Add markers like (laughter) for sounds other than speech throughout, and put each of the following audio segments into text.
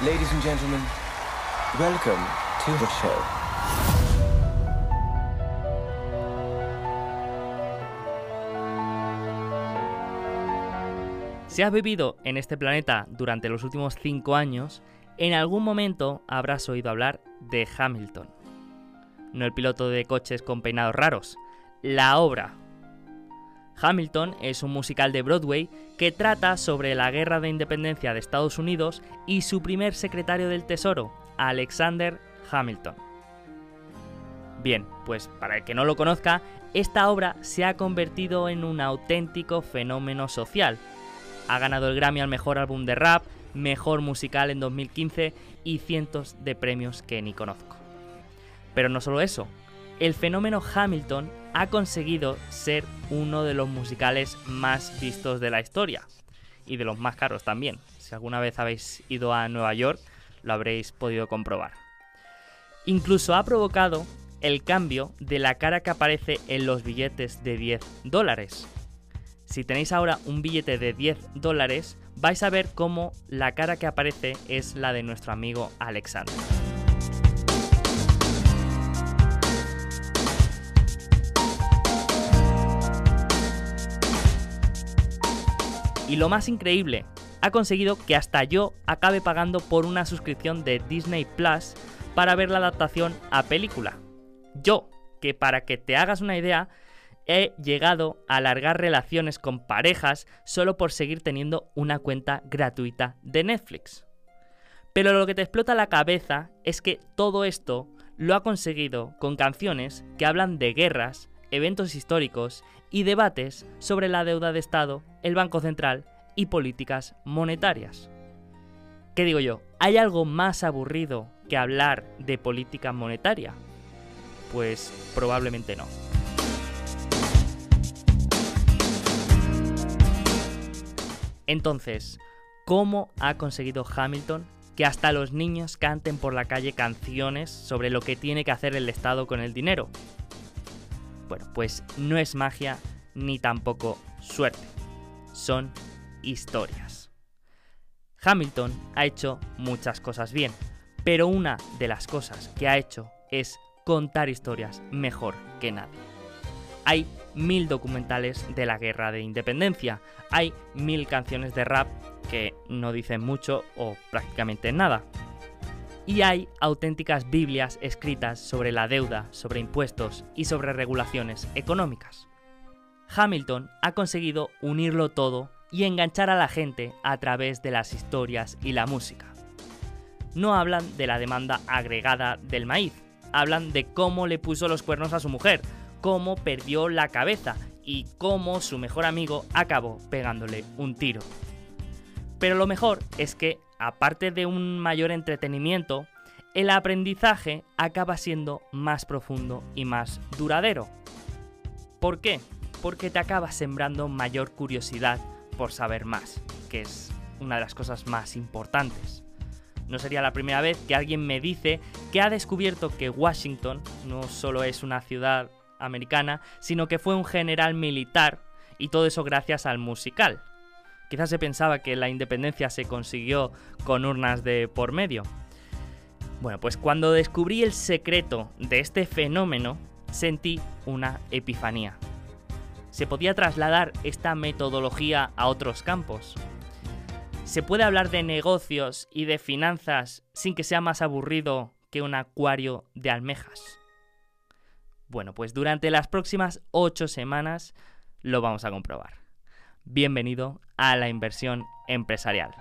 Ladies and gentlemen, welcome to the show. Si has vivido en este planeta durante los últimos 5 años, en algún momento habrás oído hablar de Hamilton. No el piloto de coches con peinados raros, la obra. Hamilton es un musical de Broadway que trata sobre la guerra de independencia de Estados Unidos y su primer secretario del Tesoro, Alexander Hamilton. Bien, pues para el que no lo conozca, esta obra se ha convertido en un auténtico fenómeno social. Ha ganado el Grammy al mejor álbum de rap, mejor musical en 2015 y cientos de premios que ni conozco. Pero no solo eso, el fenómeno Hamilton ha conseguido ser uno de los musicales más vistos de la historia y de los más caros también. Si alguna vez habéis ido a Nueva York, lo habréis podido comprobar. Incluso ha provocado el cambio de la cara que aparece en los billetes de 10 dólares. Si tenéis ahora un billete de 10 dólares, vais a ver cómo la cara que aparece es la de nuestro amigo Alexander. Y lo más increíble, ha conseguido que hasta yo acabe pagando por una suscripción de Disney Plus para ver la adaptación a película. Yo, que para que te hagas una idea, he llegado a alargar relaciones con parejas solo por seguir teniendo una cuenta gratuita de Netflix. Pero lo que te explota la cabeza es que todo esto lo ha conseguido con canciones que hablan de guerras, eventos históricos y debates sobre la deuda de Estado, el Banco Central y políticas monetarias. ¿Qué digo yo? ¿Hay algo más aburrido que hablar de política monetaria? Pues probablemente no. Entonces, ¿cómo ha conseguido Hamilton que hasta los niños canten por la calle canciones sobre lo que tiene que hacer el Estado con el dinero? Bueno, pues no es magia ni tampoco suerte. Son historias. Hamilton ha hecho muchas cosas bien, pero una de las cosas que ha hecho es contar historias mejor que nadie. Hay mil documentales de la guerra de independencia, hay mil canciones de rap que no dicen mucho o prácticamente nada. Y hay auténticas Biblias escritas sobre la deuda, sobre impuestos y sobre regulaciones económicas. Hamilton ha conseguido unirlo todo y enganchar a la gente a través de las historias y la música. No hablan de la demanda agregada del maíz, hablan de cómo le puso los cuernos a su mujer, cómo perdió la cabeza y cómo su mejor amigo acabó pegándole un tiro. Pero lo mejor es que, aparte de un mayor entretenimiento, el aprendizaje acaba siendo más profundo y más duradero. ¿Por qué? Porque te acaba sembrando mayor curiosidad por saber más, que es una de las cosas más importantes. No sería la primera vez que alguien me dice que ha descubierto que Washington no solo es una ciudad americana, sino que fue un general militar y todo eso gracias al musical. Quizás se pensaba que la independencia se consiguió con urnas de por medio. Bueno, pues cuando descubrí el secreto de este fenómeno, sentí una epifanía. Se podía trasladar esta metodología a otros campos. Se puede hablar de negocios y de finanzas sin que sea más aburrido que un acuario de almejas. Bueno, pues durante las próximas 8 semanas lo vamos a comprobar. Bienvenido a la inversión empresarial.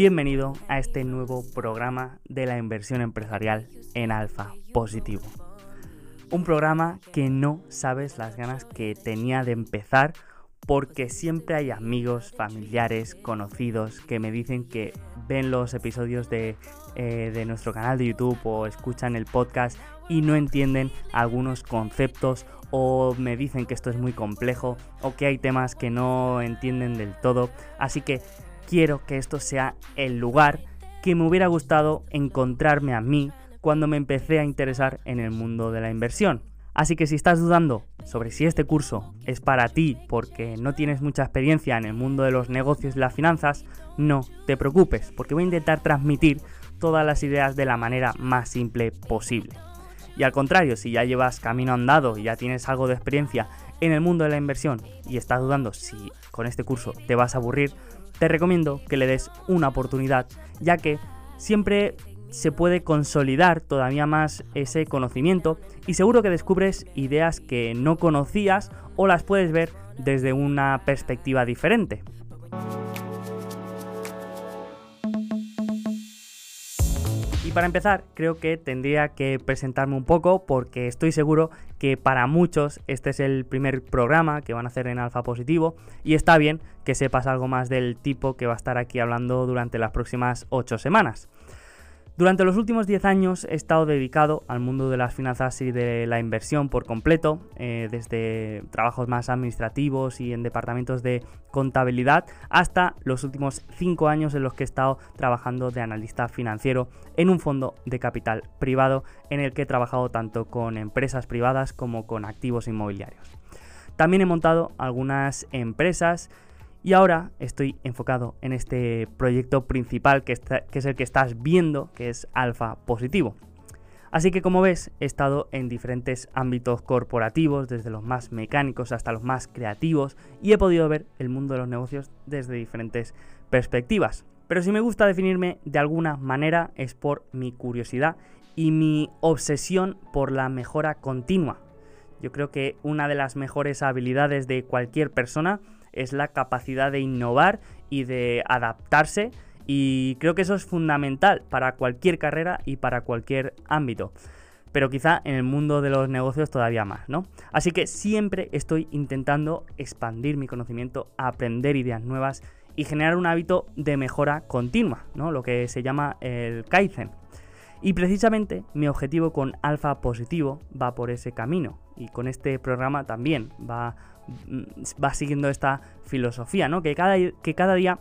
Bienvenido a este nuevo programa de la inversión empresarial en Alfa Positivo. Un programa que no sabes las ganas que tenía de empezar porque siempre hay amigos, familiares, conocidos que me dicen que ven los episodios de, eh, de nuestro canal de YouTube o escuchan el podcast y no entienden algunos conceptos o me dicen que esto es muy complejo o que hay temas que no entienden del todo. Así que quiero que esto sea el lugar que me hubiera gustado encontrarme a mí cuando me empecé a interesar en el mundo de la inversión. Así que si estás dudando sobre si este curso es para ti porque no tienes mucha experiencia en el mundo de los negocios y las finanzas, no te preocupes, porque voy a intentar transmitir todas las ideas de la manera más simple posible. Y al contrario, si ya llevas camino andado y ya tienes algo de experiencia en el mundo de la inversión y estás dudando si con este curso te vas a aburrir, te recomiendo que le des una oportunidad, ya que siempre se puede consolidar todavía más ese conocimiento y seguro que descubres ideas que no conocías o las puedes ver desde una perspectiva diferente. Y para empezar, creo que tendría que presentarme un poco porque estoy seguro que para muchos este es el primer programa que van a hacer en Alfa Positivo y está bien que sepas algo más del tipo que va a estar aquí hablando durante las próximas 8 semanas. Durante los últimos 10 años he estado dedicado al mundo de las finanzas y de la inversión por completo, eh, desde trabajos más administrativos y en departamentos de contabilidad hasta los últimos 5 años en los que he estado trabajando de analista financiero en un fondo de capital privado en el que he trabajado tanto con empresas privadas como con activos inmobiliarios. También he montado algunas empresas y ahora estoy enfocado en este proyecto principal que, es el que estás viendo, que es Alfa Positivo. Así que como ves, he estado en diferentes ámbitos corporativos, desde los más mecánicos hasta los más creativos, y he podido ver el mundo de los negocios desde diferentes perspectivas. Pero si me gusta definirme de alguna manera es por mi curiosidad y mi obsesión por la mejora continua. Yo creo que una de las mejores habilidades de cualquier persona es la capacidad de innovar y de adaptarse y creo que eso es fundamental para cualquier carrera y para cualquier ámbito. Pero quizá en el mundo de los negocios todavía más, ¿no? Así que siempre estoy intentando expandir mi conocimiento, aprender ideas nuevas y generar un hábito de mejora continua, ¿no? Lo que se llama el Kaizen. Y precisamente mi objetivo con Alfa Positivo va por ese camino y con este programa también va va siguiendo esta filosofía, ¿no? Que cada, que cada día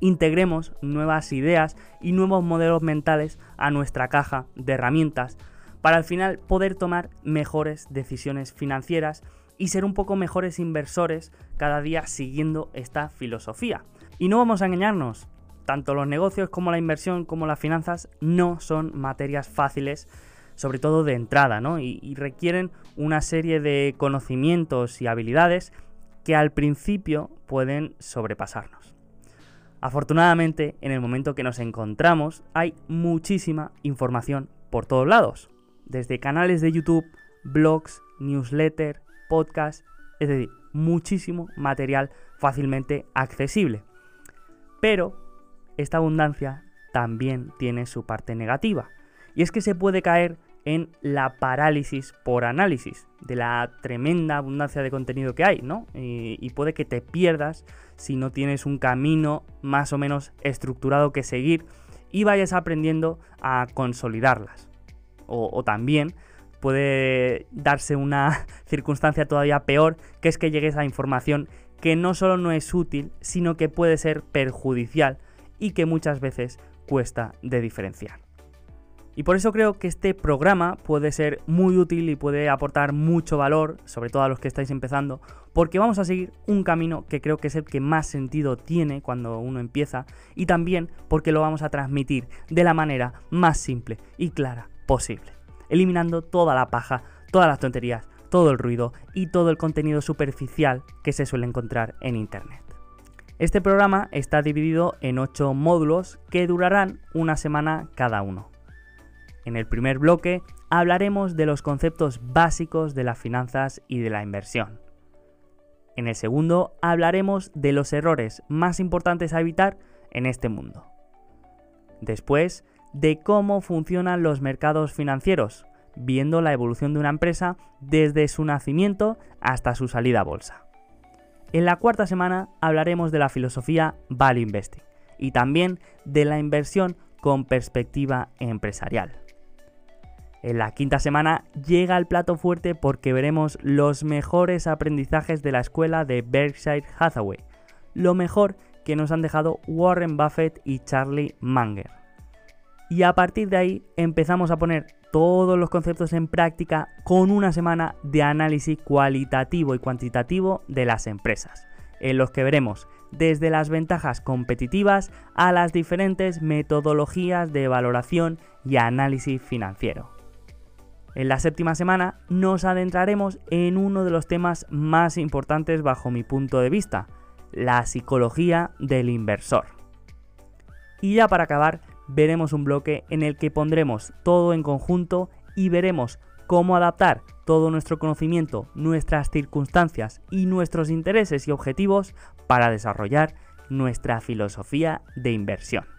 integremos nuevas ideas y nuevos modelos mentales a nuestra caja de herramientas para al final poder tomar mejores decisiones financieras y ser un poco mejores inversores cada día siguiendo esta filosofía. Y no vamos a engañarnos, tanto los negocios como la inversión como las finanzas no son materias fáciles sobre todo de entrada, ¿no? Y, requieren una serie de conocimientos y habilidades que al principio pueden sobrepasarnos. Afortunadamente, en el momento que nos encontramos, hay muchísima información por todos lados, desde canales de YouTube, blogs, newsletter, podcasts, es decir, muchísimo material fácilmente accesible. Pero esta abundancia también tiene su parte negativa, y es que se puede caer en la parálisis por análisis de la tremenda abundancia de contenido que hay, ¿no? Y, puede que te pierdas si no tienes un camino más o menos estructurado que seguir y vayas aprendiendo a consolidarlas. O, también puede darse una (laughs) circunstancia todavía peor, que es que llegues a información que no solo no es útil, sino que puede ser perjudicial y que muchas veces cuesta de diferenciar. Y por eso creo que este programa puede ser muy útil y puede aportar mucho valor, sobre todo a los que estáis empezando, porque vamos a seguir un camino que creo que es el que más sentido tiene cuando uno empieza y también porque lo vamos a transmitir de la manera más simple y clara posible, eliminando toda la paja, todas las tonterías, todo el ruido y todo el contenido superficial que se suele encontrar en Internet. Este programa está dividido en 8 módulos que durarán una semana cada uno. En el primer bloque hablaremos de los conceptos básicos de las finanzas y de la inversión. En el segundo hablaremos de los errores más importantes a evitar en este mundo. Después, de cómo funcionan los mercados financieros, viendo la evolución de una empresa desde su nacimiento hasta su salida a bolsa. En la cuarta semana hablaremos de la filosofía Value Investing y también de la inversión con perspectiva empresarial. En la quinta semana llega el plato fuerte porque veremos los mejores aprendizajes de la escuela de Berkshire Hathaway, lo mejor que nos han dejado Warren Buffett y Charlie Munger. Y a partir de ahí empezamos a poner todos los conceptos en práctica con una semana de análisis cualitativo y cuantitativo de las empresas, en los que veremos desde las ventajas competitivas a las diferentes metodologías de valoración y análisis financiero. En la séptima semana nos adentraremos en uno de los temas más importantes bajo mi punto de vista, la psicología del inversor. Y ya para acabar, veremos un bloque en el que pondremos todo en conjunto y veremos cómo adaptar todo nuestro conocimiento, nuestras circunstancias y nuestros intereses y objetivos para desarrollar nuestra filosofía de inversión.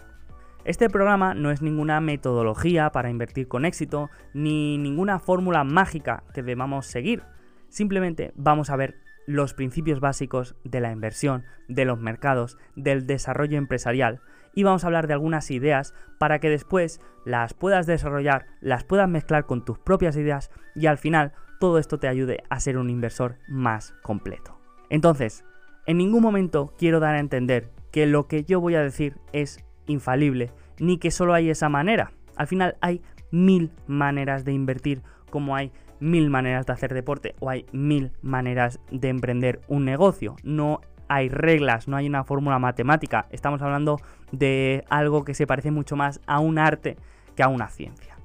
Este programa no es ninguna metodología para invertir con éxito, ni ninguna fórmula mágica que debamos seguir. Simplemente vamos a ver los principios básicos de la inversión, de los mercados, del desarrollo empresarial y vamos a hablar de algunas ideas para que después las puedas desarrollar, las puedas mezclar con tus propias ideas y al final todo esto te ayude a ser un inversor más completo. Entonces, en ningún momento quiero dar a entender que lo que yo voy a decir es infalible, ni que solo hay esa manera. Al final hay mil maneras de invertir como hay mil maneras de hacer deporte o hay mil maneras de emprender un negocio. No hay reglas, no hay una fórmula matemática. Estamos hablando de algo que se parece mucho más a un arte que a una ciencia.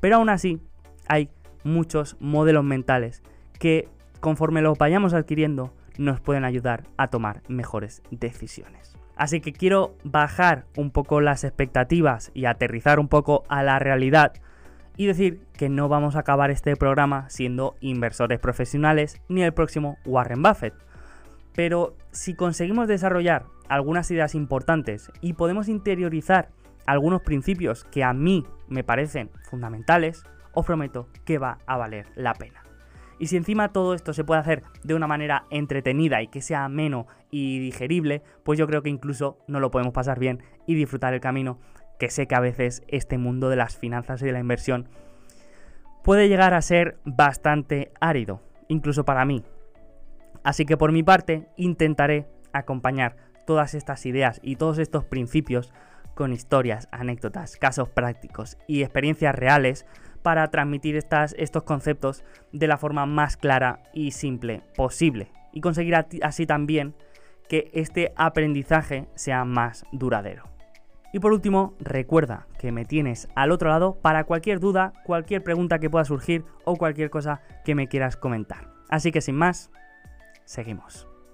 Pero aún así, hay muchos modelos mentales que conforme los vayamos adquiriendo nos pueden ayudar a tomar mejores decisiones. Así que quiero bajar un poco las expectativas y aterrizar un poco a la realidad y decir que no vamos a acabar este programa siendo inversores profesionales ni el próximo Warren Buffett. Pero si conseguimos desarrollar algunas ideas importantes y podemos interiorizar algunos principios que a mí me parecen fundamentales, os prometo que va a valer la pena. Y si encima todo esto se puede hacer de una manera entretenida y que sea ameno y digerible, pues yo creo que incluso no lo podemos pasar bien y disfrutar el camino que sé que a veces este mundo de las finanzas y de la inversión puede llegar a ser bastante árido, incluso para mí. Así que por mi parte intentaré acompañar todas estas ideas y todos estos principios con historias, anécdotas, casos prácticos y experiencias reales para transmitir estas, estos conceptos de la forma más clara y simple posible y conseguir así también que este aprendizaje sea más duradero. Y por último, recuerda que me tienes al otro lado para cualquier duda, cualquier pregunta que pueda surgir o cualquier cosa que me quieras comentar. Así que sin más, seguimos.